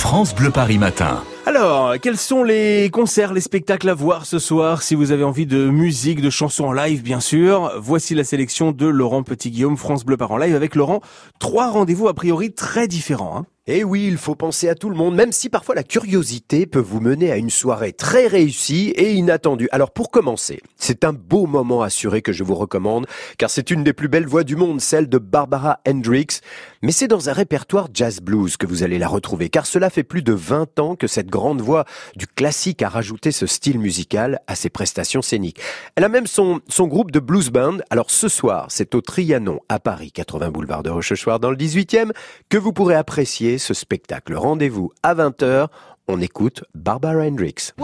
France Bleu Paris Matin. Alors, quels sont les concerts, les spectacles à voir ce soir Si vous avez envie de musique, de chansons en live, bien sûr, voici la sélection de Laurent Petit-Guillaume, France Bleu Paris en live. Avec Laurent, trois rendez-vous a priori très différents. Hein. Et eh oui, il faut penser à tout le monde, même si parfois la curiosité peut vous mener à une soirée très réussie et inattendue. Alors pour commencer, c'est un beau moment assuré que je vous recommande, car c'est une des plus belles voix du monde, celle de Barbara Hendricks. Mais c'est dans un répertoire jazz blues que vous allez la retrouver, car cela fait plus de 20 ans que cette grande voix du classique a rajouté ce style musical à ses prestations scéniques. Elle a même son, son groupe de blues band. Alors ce soir, c'est au Trianon à Paris, 80 boulevard de Rochechouart dans le 18e, que vous pourrez apprécier ce spectacle. Rendez-vous à 20h. On écoute Barbara Hendricks.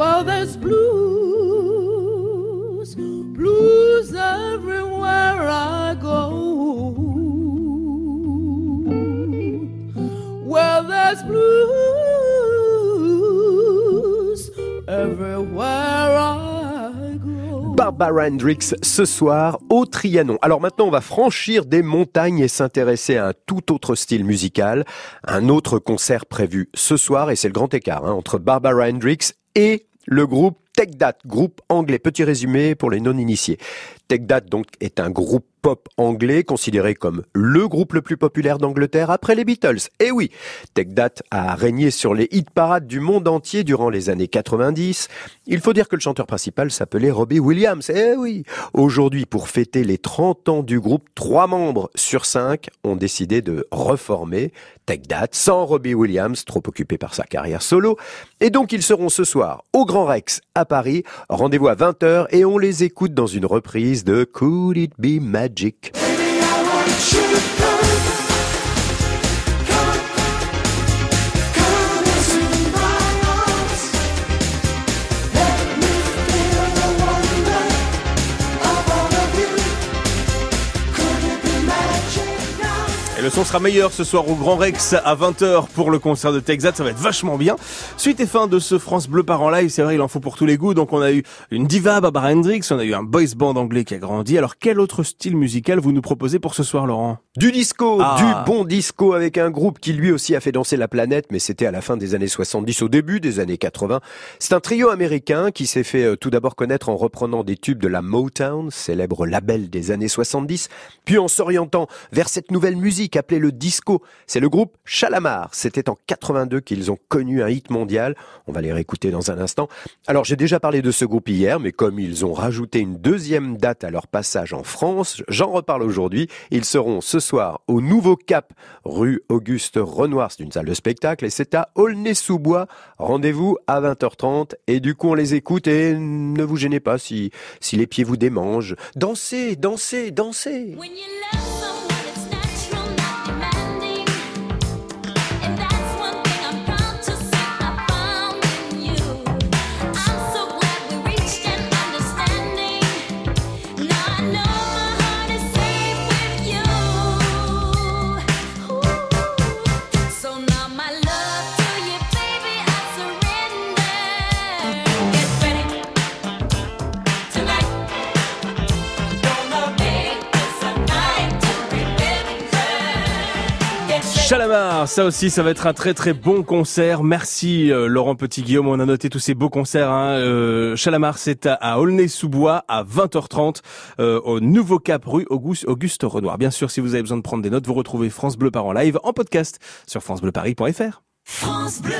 Barbara Hendricks ce soir au Trianon. Alors maintenant, on va franchir des montagnes et s'intéresser à un tout autre style musical. Un autre concert prévu ce soir et c'est le grand écart hein, entre Barbara Hendricks et le groupe Tech That, groupe anglais. Petit résumé pour les non-initiés. Tech That donc est un groupe pop anglais, considéré comme le groupe le plus populaire d'Angleterre après les Beatles. Et oui, Tech Dat a régné sur les hit parades du monde entier durant les années 90. Il faut dire que le chanteur principal s'appelait Robbie Williams. Eh oui, aujourd'hui, pour fêter les 30 ans du groupe, trois membres sur cinq ont décidé de reformer Tech Dat sans Robbie Williams, trop occupé par sa carrière solo. Et donc, ils seront ce soir au Grand Rex à Paris. Rendez-vous à 20h et on les écoute dans une reprise is Could It Be Magic. Baby, le son sera meilleur ce soir au Grand Rex à 20h pour le concert de Texas. Ça va être vachement bien. Suite et fin de ce France Bleu par en live. C'est vrai, il en faut pour tous les goûts. Donc on a eu une diva, Barbara Hendricks. On a eu un boys band anglais qui a grandi. Alors quel autre style musical vous nous proposez pour ce soir, Laurent? Du disco, ah. du bon disco avec un groupe qui lui aussi a fait danser la planète, mais c'était à la fin des années 70, au début des années 80. C'est un trio américain qui s'est fait euh, tout d'abord connaître en reprenant des tubes de la Motown, célèbre label des années 70, puis en s'orientant vers cette nouvelle musique appelé le disco. C'est le groupe Chalamar. C'était en 82 qu'ils ont connu un hit mondial. On va les réécouter dans un instant. Alors j'ai déjà parlé de ce groupe hier, mais comme ils ont rajouté une deuxième date à leur passage en France, j'en reparle aujourd'hui. Ils seront ce soir au Nouveau Cap, rue Auguste Renoir. C'est une salle de spectacle et c'est à Aulnay-sous-Bois. Rendez-vous à 20h30 et du coup on les écoute et ne vous gênez pas si, si les pieds vous démangent. Dansez, dansez, dansez. Chalamar, ça aussi, ça va être un très très bon concert. Merci euh, Laurent Petit-Guillaume, on a noté tous ces beaux concerts. Hein. Euh, c'est à, Aulnay-sous-Bois à 20h30 euh, au Nouveau Cap rue Auguste, Auguste Renoir. Bien sûr, si vous avez besoin de prendre des notes, vous retrouvez France Bleu par en live en podcast sur francebleuparis.fr. France Bleu